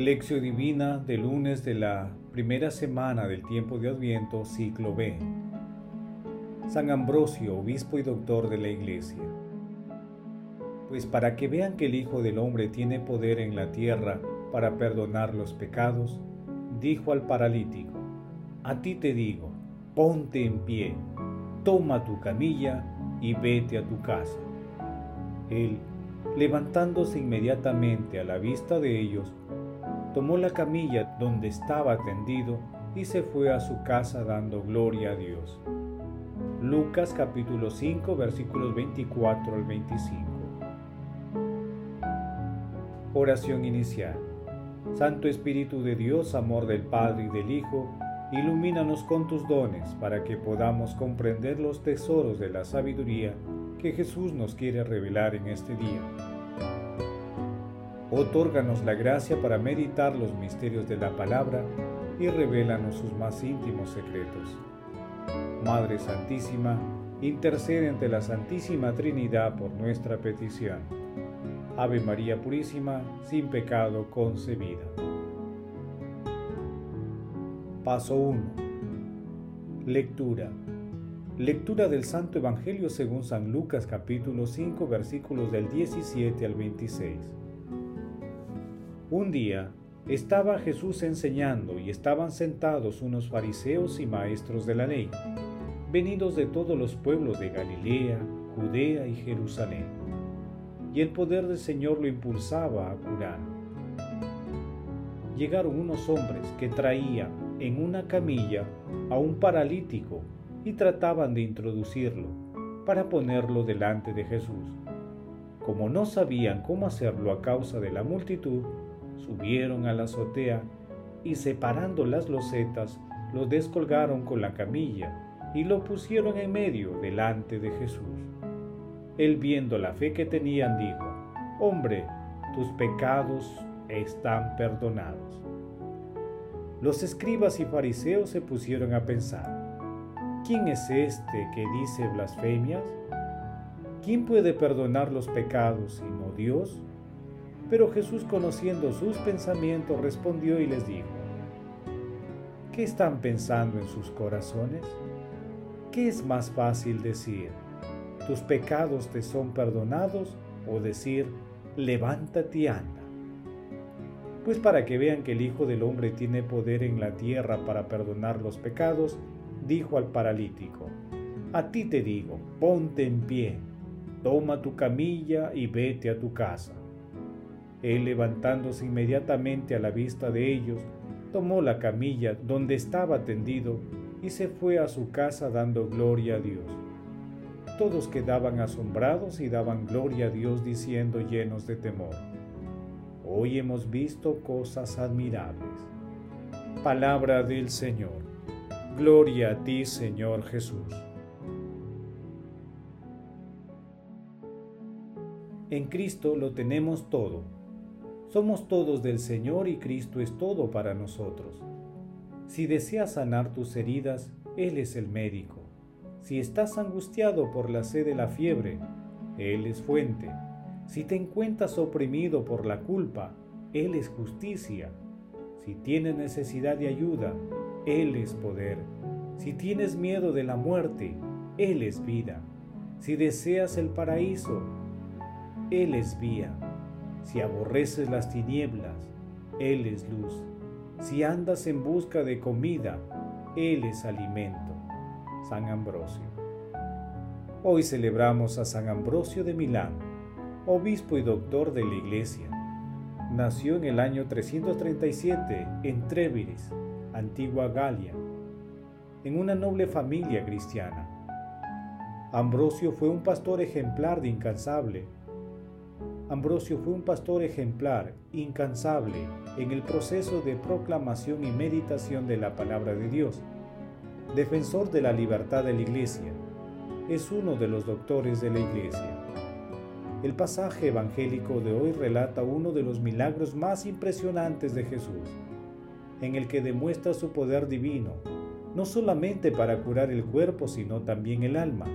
Lección Divina de lunes de la primera semana del tiempo de Adviento, ciclo B. San Ambrosio, obispo y doctor de la Iglesia. Pues para que vean que el Hijo del Hombre tiene poder en la tierra para perdonar los pecados, dijo al paralítico, a ti te digo, ponte en pie, toma tu camilla y vete a tu casa. Él, levantándose inmediatamente a la vista de ellos, tomó la camilla donde estaba tendido y se fue a su casa dando gloria a Dios. Lucas capítulo 5 versículos 24 al 25. Oración inicial. Santo Espíritu de Dios, amor del Padre y del Hijo, ilumínanos con tus dones para que podamos comprender los tesoros de la sabiduría que Jesús nos quiere revelar en este día Otórganos la gracia para meditar los misterios de la palabra y revélanos sus más íntimos secretos. Madre Santísima, intercede ante la Santísima Trinidad por nuestra petición. Ave María Purísima, sin pecado concebida. Paso 1. Lectura. Lectura del Santo Evangelio según San Lucas capítulo 5 versículos del 17 al 26. Un día estaba Jesús enseñando y estaban sentados unos fariseos y maestros de la ley, venidos de todos los pueblos de Galilea, Judea y Jerusalén. Y el poder del Señor lo impulsaba a curar. Llegaron unos hombres que traían en una camilla a un paralítico y trataban de introducirlo para ponerlo delante de Jesús. Como no sabían cómo hacerlo a causa de la multitud, subieron a la azotea y separando las losetas, lo descolgaron con la camilla y lo pusieron en medio delante de Jesús. Él viendo la fe que tenían, dijo, Hombre, tus pecados están perdonados. Los escribas y fariseos se pusieron a pensar, ¿quién es este que dice blasfemias? ¿Quién puede perdonar los pecados sino Dios? Pero Jesús, conociendo sus pensamientos, respondió y les dijo, ¿qué están pensando en sus corazones? ¿Qué es más fácil decir, tus pecados te son perdonados o decir, levántate y anda? Pues para que vean que el Hijo del Hombre tiene poder en la tierra para perdonar los pecados, dijo al paralítico, a ti te digo, ponte en pie, toma tu camilla y vete a tu casa. Él levantándose inmediatamente a la vista de ellos, tomó la camilla donde estaba tendido y se fue a su casa dando gloria a Dios. Todos quedaban asombrados y daban gloria a Dios diciendo llenos de temor, Hoy hemos visto cosas admirables. Palabra del Señor. Gloria a ti, Señor Jesús. En Cristo lo tenemos todo somos todos del Señor y Cristo es todo para nosotros. Si deseas sanar tus heridas, Él es el médico. Si estás angustiado por la sed de la fiebre, Él es fuente. Si te encuentras oprimido por la culpa, Él es justicia. Si tienes necesidad de ayuda, Él es poder. Si tienes miedo de la muerte, Él es vida. Si deseas el paraíso, Él es vía. Si aborreces las tinieblas, Él es luz. Si andas en busca de comida, Él es alimento. San Ambrosio. Hoy celebramos a San Ambrosio de Milán, obispo y doctor de la Iglesia. Nació en el año 337 en Tréviris, antigua Galia, en una noble familia cristiana. Ambrosio fue un pastor ejemplar de incansable Ambrosio fue un pastor ejemplar, incansable, en el proceso de proclamación y meditación de la palabra de Dios. Defensor de la libertad de la Iglesia, es uno de los doctores de la Iglesia. El pasaje evangélico de hoy relata uno de los milagros más impresionantes de Jesús, en el que demuestra su poder divino, no solamente para curar el cuerpo, sino también el alma,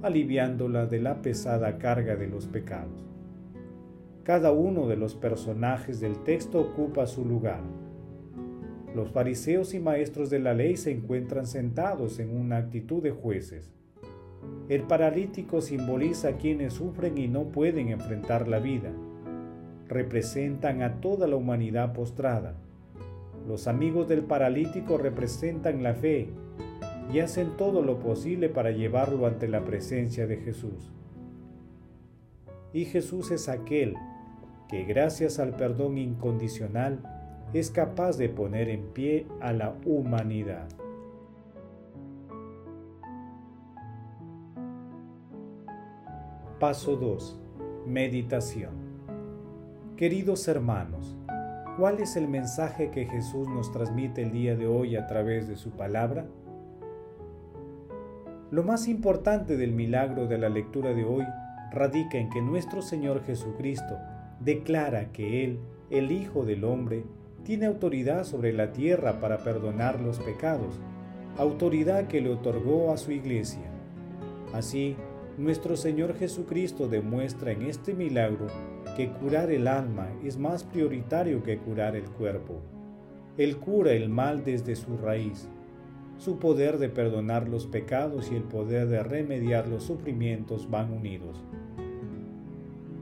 aliviándola de la pesada carga de los pecados. Cada uno de los personajes del texto ocupa su lugar. Los fariseos y maestros de la ley se encuentran sentados en una actitud de jueces. El paralítico simboliza a quienes sufren y no pueden enfrentar la vida. Representan a toda la humanidad postrada. Los amigos del paralítico representan la fe y hacen todo lo posible para llevarlo ante la presencia de Jesús. Y Jesús es aquel que gracias al perdón incondicional es capaz de poner en pie a la humanidad. Paso 2. Meditación. Queridos hermanos, ¿cuál es el mensaje que Jesús nos transmite el día de hoy a través de su palabra? Lo más importante del milagro de la lectura de hoy radica en que nuestro Señor Jesucristo declara que Él, el Hijo del Hombre, tiene autoridad sobre la tierra para perdonar los pecados, autoridad que le otorgó a su iglesia. Así, nuestro Señor Jesucristo demuestra en este milagro que curar el alma es más prioritario que curar el cuerpo. Él cura el mal desde su raíz. Su poder de perdonar los pecados y el poder de remediar los sufrimientos van unidos.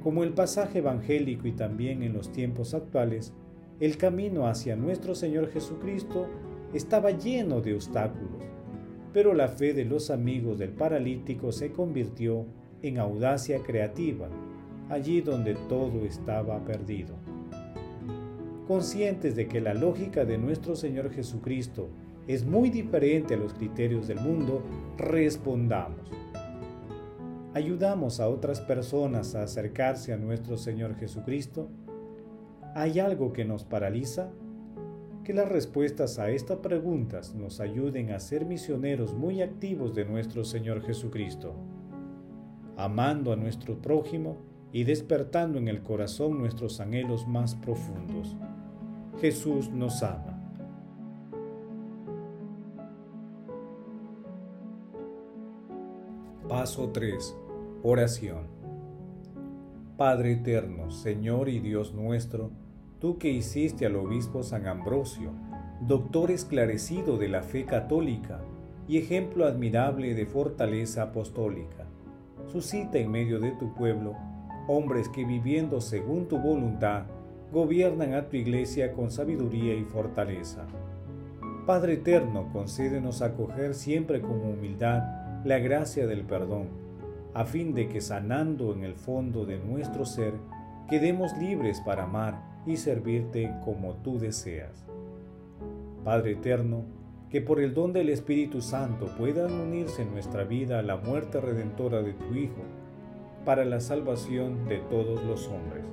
Como el pasaje evangélico y también en los tiempos actuales, el camino hacia nuestro Señor Jesucristo estaba lleno de obstáculos, pero la fe de los amigos del paralítico se convirtió en audacia creativa, allí donde todo estaba perdido. Conscientes de que la lógica de nuestro Señor Jesucristo es muy diferente a los criterios del mundo, respondamos ayudamos a otras personas a acercarse a nuestro Señor Jesucristo? ¿Hay algo que nos paraliza? Que las respuestas a estas preguntas nos ayuden a ser misioneros muy activos de nuestro Señor Jesucristo, amando a nuestro prójimo y despertando en el corazón nuestros anhelos más profundos. Jesús nos ama. Paso 3 Oración. Padre eterno, Señor y Dios nuestro, tú que hiciste al obispo San Ambrosio, doctor esclarecido de la fe católica y ejemplo admirable de fortaleza apostólica, suscita en medio de tu pueblo hombres que viviendo según tu voluntad, gobiernan a tu iglesia con sabiduría y fortaleza. Padre eterno, concédenos acoger siempre con humildad la gracia del perdón a fin de que sanando en el fondo de nuestro ser, quedemos libres para amar y servirte como tú deseas. Padre eterno, que por el don del Espíritu Santo puedan unirse en nuestra vida a la muerte redentora de tu Hijo, para la salvación de todos los hombres.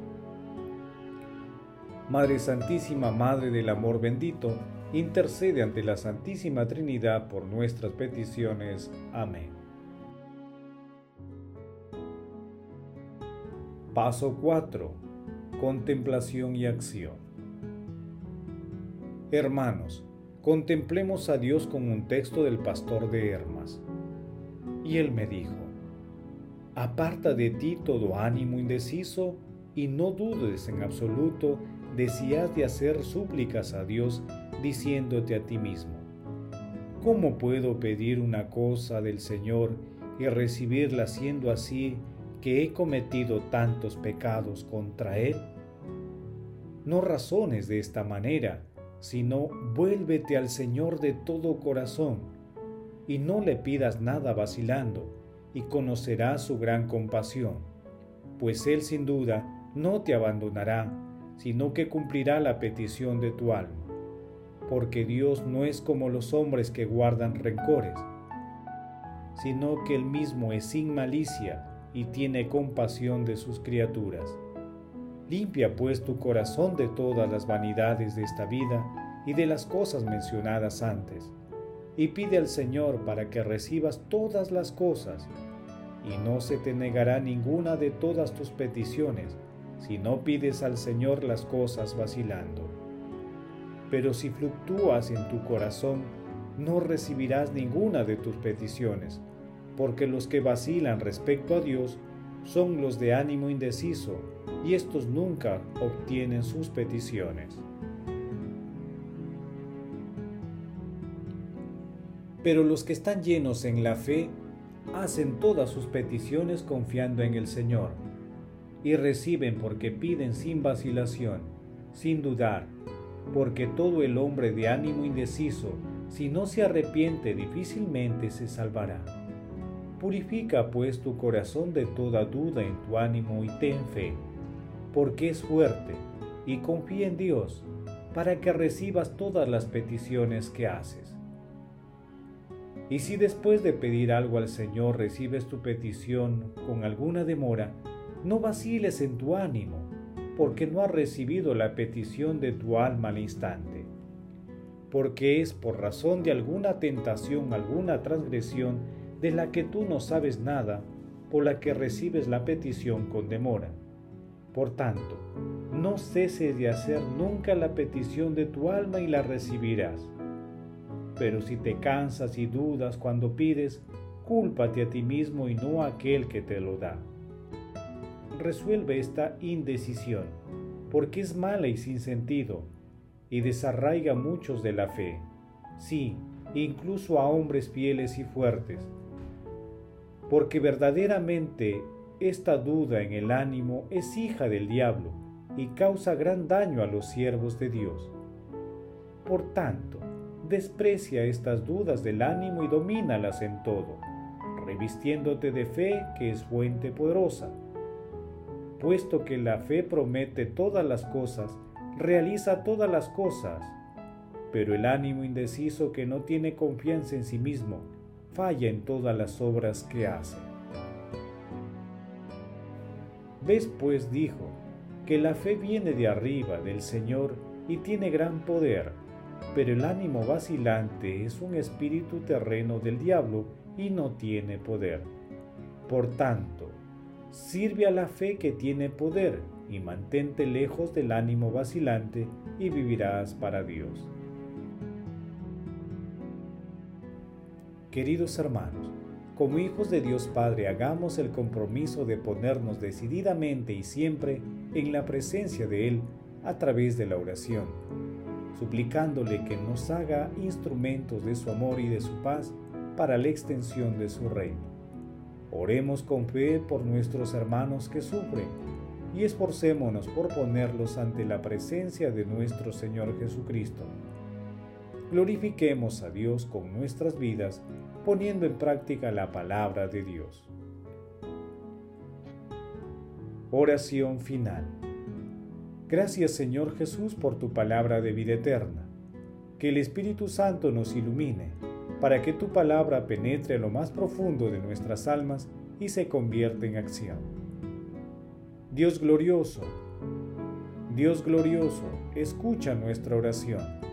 Madre Santísima, Madre del Amor bendito, intercede ante la Santísima Trinidad por nuestras peticiones. Amén. Paso 4. Contemplación y acción. Hermanos, contemplemos a Dios con un texto del pastor de Hermas. Y él me dijo, Aparta de ti todo ánimo indeciso y no dudes en absoluto de si has de hacer súplicas a Dios diciéndote a ti mismo, ¿cómo puedo pedir una cosa del Señor y recibirla siendo así que he cometido tantos pecados contra Él? No razones de esta manera, sino vuélvete al Señor de todo corazón, y no le pidas nada vacilando, y conocerás su gran compasión, pues Él sin duda no te abandonará, sino que cumplirá la petición de tu alma, porque Dios no es como los hombres que guardan rencores, sino que Él mismo es sin malicia, y tiene compasión de sus criaturas. Limpia pues tu corazón de todas las vanidades de esta vida y de las cosas mencionadas antes, y pide al Señor para que recibas todas las cosas, y no se te negará ninguna de todas tus peticiones, si no pides al Señor las cosas vacilando. Pero si fluctúas en tu corazón, no recibirás ninguna de tus peticiones, porque los que vacilan respecto a Dios son los de ánimo indeciso, y estos nunca obtienen sus peticiones. Pero los que están llenos en la fe hacen todas sus peticiones confiando en el Señor y reciben porque piden sin vacilación, sin dudar, porque todo el hombre de ánimo indeciso, si no se arrepiente, difícilmente se salvará. Purifica pues tu corazón de toda duda en tu ánimo y ten fe, porque es fuerte, y confía en Dios, para que recibas todas las peticiones que haces. Y si después de pedir algo al Señor recibes tu petición con alguna demora, no vaciles en tu ánimo, porque no has recibido la petición de tu alma al instante. Porque es por razón de alguna tentación, alguna transgresión de la que tú no sabes nada, por la que recibes la petición con demora. Por tanto, no ceses de hacer nunca la petición de tu alma y la recibirás. Pero si te cansas y dudas cuando pides, cúlpate a ti mismo y no a aquel que te lo da resuelve esta indecisión, porque es mala y sin sentido, y desarraiga muchos de la fe, sí, incluso a hombres fieles y fuertes. Porque verdaderamente esta duda en el ánimo es hija del diablo y causa gran daño a los siervos de Dios. Por tanto, desprecia estas dudas del ánimo y domínalas en todo, revistiéndote de fe que es fuente poderosa puesto que la fe promete todas las cosas, realiza todas las cosas. Pero el ánimo indeciso que no tiene confianza en sí mismo, falla en todas las obras que hace. Ves pues dijo, que la fe viene de arriba del Señor y tiene gran poder, pero el ánimo vacilante es un espíritu terreno del diablo y no tiene poder. Por tanto, Sirve a la fe que tiene poder y mantente lejos del ánimo vacilante y vivirás para Dios. Queridos hermanos, como hijos de Dios Padre, hagamos el compromiso de ponernos decididamente y siempre en la presencia de Él a través de la oración, suplicándole que nos haga instrumentos de su amor y de su paz para la extensión de su reino. Oremos con fe por nuestros hermanos que sufren y esforcémonos por ponerlos ante la presencia de nuestro Señor Jesucristo. Glorifiquemos a Dios con nuestras vidas poniendo en práctica la palabra de Dios. Oración final. Gracias Señor Jesús por tu palabra de vida eterna. Que el Espíritu Santo nos ilumine para que tu palabra penetre a lo más profundo de nuestras almas y se convierta en acción. Dios glorioso, Dios glorioso, escucha nuestra oración.